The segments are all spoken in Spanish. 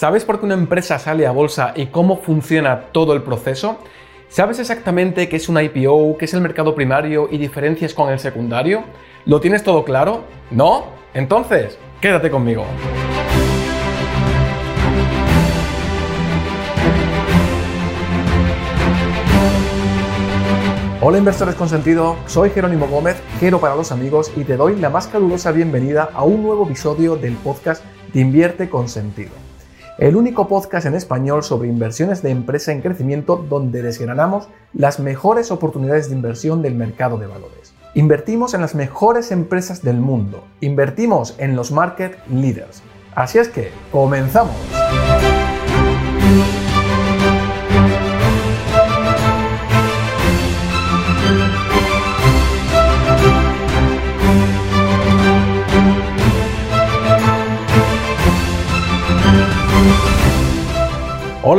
¿Sabes por qué una empresa sale a bolsa y cómo funciona todo el proceso? ¿Sabes exactamente qué es un IPO, qué es el mercado primario y diferencias con el secundario? ¿Lo tienes todo claro? ¿No? Entonces, quédate conmigo. Hola inversores con sentido, soy Jerónimo Gómez, Jero para los amigos y te doy la más calurosa bienvenida a un nuevo episodio del podcast de Invierte con sentido. El único podcast en español sobre inversiones de empresa en crecimiento donde desgranamos las mejores oportunidades de inversión del mercado de valores. Invertimos en las mejores empresas del mundo, invertimos en los market leaders. Así es que, comenzamos.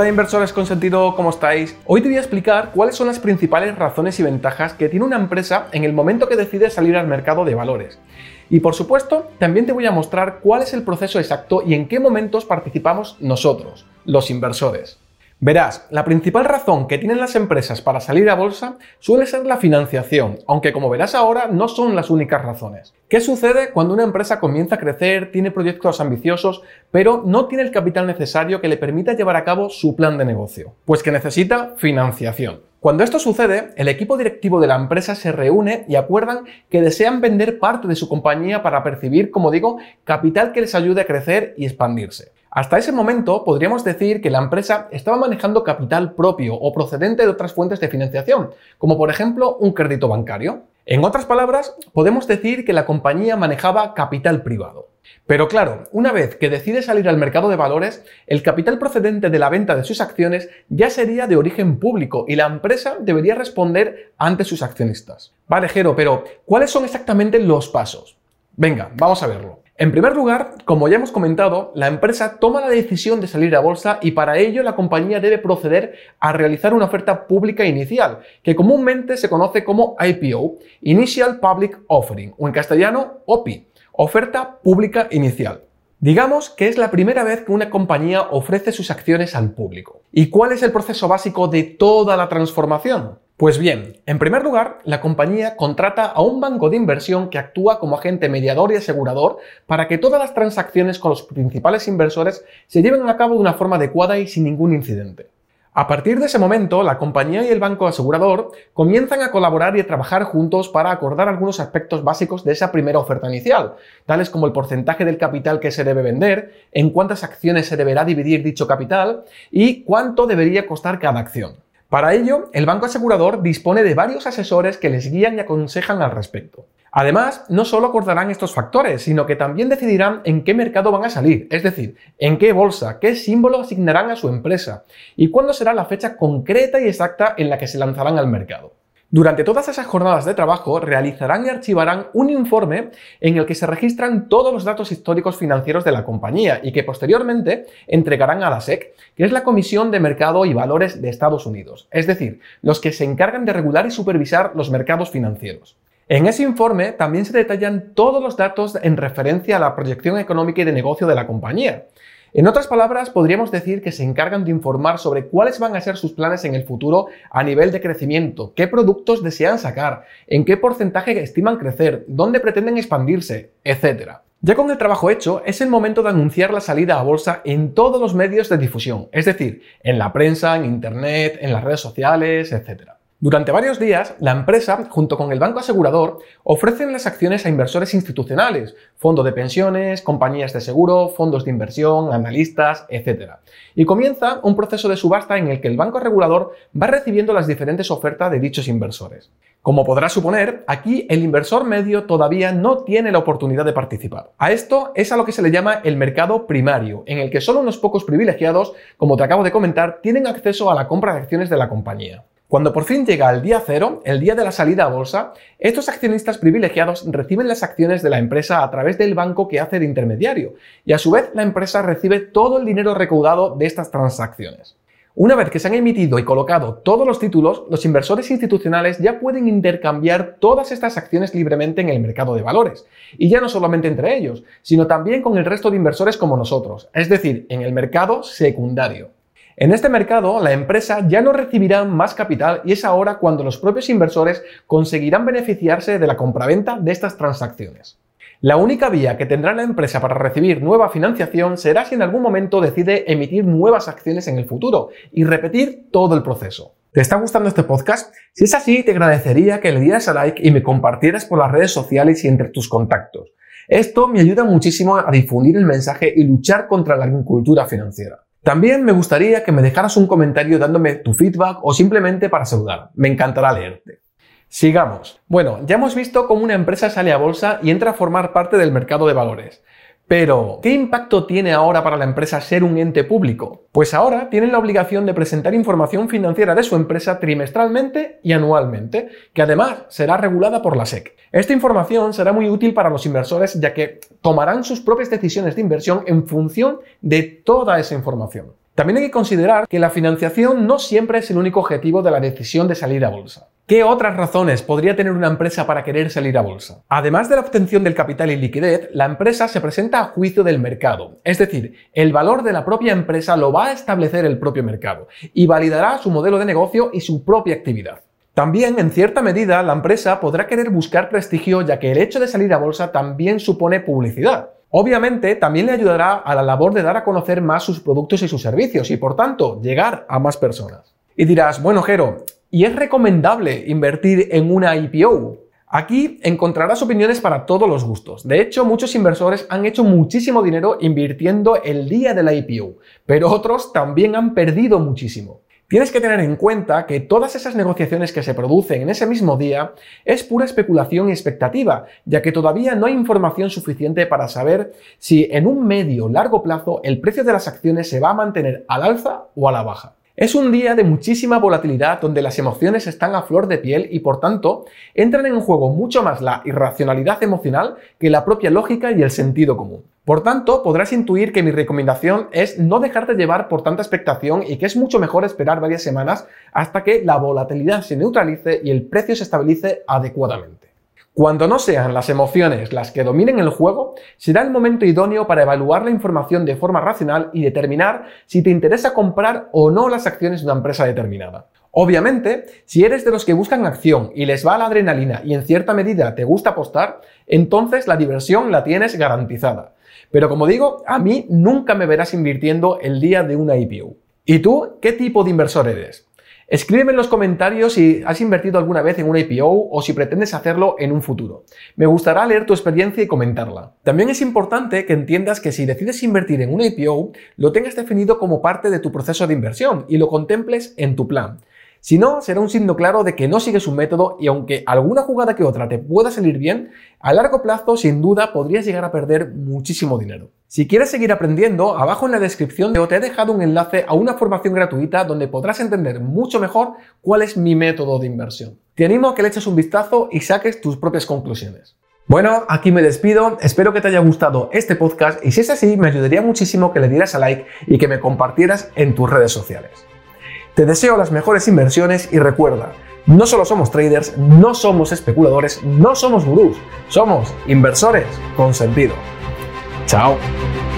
Hola inversores con sentido, ¿cómo estáis? Hoy te voy a explicar cuáles son las principales razones y ventajas que tiene una empresa en el momento que decide salir al mercado de valores. Y por supuesto, también te voy a mostrar cuál es el proceso exacto y en qué momentos participamos nosotros, los inversores. Verás, la principal razón que tienen las empresas para salir a bolsa suele ser la financiación, aunque como verás ahora no son las únicas razones. ¿Qué sucede cuando una empresa comienza a crecer, tiene proyectos ambiciosos, pero no tiene el capital necesario que le permita llevar a cabo su plan de negocio? Pues que necesita financiación. Cuando esto sucede, el equipo directivo de la empresa se reúne y acuerdan que desean vender parte de su compañía para percibir, como digo, capital que les ayude a crecer y expandirse. Hasta ese momento podríamos decir que la empresa estaba manejando capital propio o procedente de otras fuentes de financiación, como por ejemplo un crédito bancario. En otras palabras, podemos decir que la compañía manejaba capital privado. Pero claro, una vez que decide salir al mercado de valores, el capital procedente de la venta de sus acciones ya sería de origen público y la empresa debería responder ante sus accionistas. Vale, Jero, pero ¿cuáles son exactamente los pasos? Venga, vamos a verlo. En primer lugar, como ya hemos comentado, la empresa toma la decisión de salir a bolsa y para ello la compañía debe proceder a realizar una oferta pública inicial, que comúnmente se conoce como IPO, Initial Public Offering, o en castellano OPI, oferta pública inicial. Digamos que es la primera vez que una compañía ofrece sus acciones al público. ¿Y cuál es el proceso básico de toda la transformación? Pues bien, en primer lugar, la compañía contrata a un banco de inversión que actúa como agente mediador y asegurador para que todas las transacciones con los principales inversores se lleven a cabo de una forma adecuada y sin ningún incidente. A partir de ese momento, la compañía y el banco asegurador comienzan a colaborar y a trabajar juntos para acordar algunos aspectos básicos de esa primera oferta inicial, tales como el porcentaje del capital que se debe vender, en cuántas acciones se deberá dividir dicho capital y cuánto debería costar cada acción. Para ello, el banco asegurador dispone de varios asesores que les guían y aconsejan al respecto. Además, no solo acordarán estos factores, sino que también decidirán en qué mercado van a salir, es decir, en qué bolsa, qué símbolo asignarán a su empresa y cuándo será la fecha concreta y exacta en la que se lanzarán al mercado. Durante todas esas jornadas de trabajo realizarán y archivarán un informe en el que se registran todos los datos históricos financieros de la compañía y que posteriormente entregarán a la SEC, que es la Comisión de Mercado y Valores de Estados Unidos, es decir, los que se encargan de regular y supervisar los mercados financieros. En ese informe también se detallan todos los datos en referencia a la proyección económica y de negocio de la compañía, en otras palabras, podríamos decir que se encargan de informar sobre cuáles van a ser sus planes en el futuro a nivel de crecimiento, qué productos desean sacar, en qué porcentaje estiman crecer, dónde pretenden expandirse, etc. Ya con el trabajo hecho, es el momento de anunciar la salida a bolsa en todos los medios de difusión, es decir, en la prensa, en Internet, en las redes sociales, etc. Durante varios días, la empresa, junto con el banco asegurador, ofrecen las acciones a inversores institucionales, fondos de pensiones, compañías de seguro, fondos de inversión, analistas, etc. Y comienza un proceso de subasta en el que el banco regulador va recibiendo las diferentes ofertas de dichos inversores. Como podrás suponer, aquí el inversor medio todavía no tiene la oportunidad de participar. A esto es a lo que se le llama el mercado primario, en el que solo unos pocos privilegiados, como te acabo de comentar, tienen acceso a la compra de acciones de la compañía. Cuando por fin llega el día cero, el día de la salida a bolsa, estos accionistas privilegiados reciben las acciones de la empresa a través del banco que hace de intermediario y a su vez la empresa recibe todo el dinero recaudado de estas transacciones. Una vez que se han emitido y colocado todos los títulos, los inversores institucionales ya pueden intercambiar todas estas acciones libremente en el mercado de valores. Y ya no solamente entre ellos, sino también con el resto de inversores como nosotros, es decir, en el mercado secundario. En este mercado, la empresa ya no recibirá más capital y es ahora cuando los propios inversores conseguirán beneficiarse de la compraventa de estas transacciones. La única vía que tendrá la empresa para recibir nueva financiación será si en algún momento decide emitir nuevas acciones en el futuro y repetir todo el proceso. ¿Te está gustando este podcast? Si es así, te agradecería que le dieras a like y me compartieras por las redes sociales y entre tus contactos. Esto me ayuda muchísimo a difundir el mensaje y luchar contra la agricultura financiera. También me gustaría que me dejaras un comentario dándome tu feedback o simplemente para saludar. Me encantará leerte. Sigamos. Bueno, ya hemos visto cómo una empresa sale a bolsa y entra a formar parte del mercado de valores. Pero, ¿qué impacto tiene ahora para la empresa ser un ente público? Pues ahora tienen la obligación de presentar información financiera de su empresa trimestralmente y anualmente, que además será regulada por la SEC. Esta información será muy útil para los inversores ya que tomarán sus propias decisiones de inversión en función de toda esa información. También hay que considerar que la financiación no siempre es el único objetivo de la decisión de salir a bolsa. ¿Qué otras razones podría tener una empresa para querer salir a bolsa? Además de la obtención del capital y liquidez, la empresa se presenta a juicio del mercado, es decir, el valor de la propia empresa lo va a establecer el propio mercado y validará su modelo de negocio y su propia actividad. También, en cierta medida, la empresa podrá querer buscar prestigio ya que el hecho de salir a bolsa también supone publicidad. Obviamente, también le ayudará a la labor de dar a conocer más sus productos y sus servicios y, por tanto, llegar a más personas. Y dirás, bueno, Jero, ¿y es recomendable invertir en una IPO? Aquí encontrarás opiniones para todos los gustos. De hecho, muchos inversores han hecho muchísimo dinero invirtiendo el día de la IPO, pero otros también han perdido muchísimo. Tienes que tener en cuenta que todas esas negociaciones que se producen en ese mismo día es pura especulación y expectativa, ya que todavía no hay información suficiente para saber si en un medio o largo plazo el precio de las acciones se va a mantener al alza o a la baja. Es un día de muchísima volatilidad donde las emociones están a flor de piel y por tanto entran en juego mucho más la irracionalidad emocional que la propia lógica y el sentido común. Por tanto, podrás intuir que mi recomendación es no dejarte llevar por tanta expectación y que es mucho mejor esperar varias semanas hasta que la volatilidad se neutralice y el precio se estabilice adecuadamente. Cuando no sean las emociones las que dominen el juego, será el momento idóneo para evaluar la información de forma racional y determinar si te interesa comprar o no las acciones de una empresa determinada. Obviamente, si eres de los que buscan acción y les va la adrenalina y en cierta medida te gusta apostar, entonces la diversión la tienes garantizada. Pero como digo, a mí nunca me verás invirtiendo el día de una IPO. ¿Y tú qué tipo de inversor eres? Escríbeme en los comentarios si has invertido alguna vez en una IPO o si pretendes hacerlo en un futuro. Me gustará leer tu experiencia y comentarla. También es importante que entiendas que si decides invertir en una IPO, lo tengas definido como parte de tu proceso de inversión y lo contemples en tu plan. Si no, será un signo claro de que no sigues un método y aunque alguna jugada que otra te pueda salir bien, a largo plazo sin duda podrías llegar a perder muchísimo dinero. Si quieres seguir aprendiendo, abajo en la descripción te he dejado un enlace a una formación gratuita donde podrás entender mucho mejor cuál es mi método de inversión. Te animo a que le eches un vistazo y saques tus propias conclusiones. Bueno, aquí me despido, espero que te haya gustado este podcast y si es así me ayudaría muchísimo que le dieras a like y que me compartieras en tus redes sociales. Te deseo las mejores inversiones y recuerda, no solo somos traders, no somos especuladores, no somos gurús, somos inversores con sentido. Chao.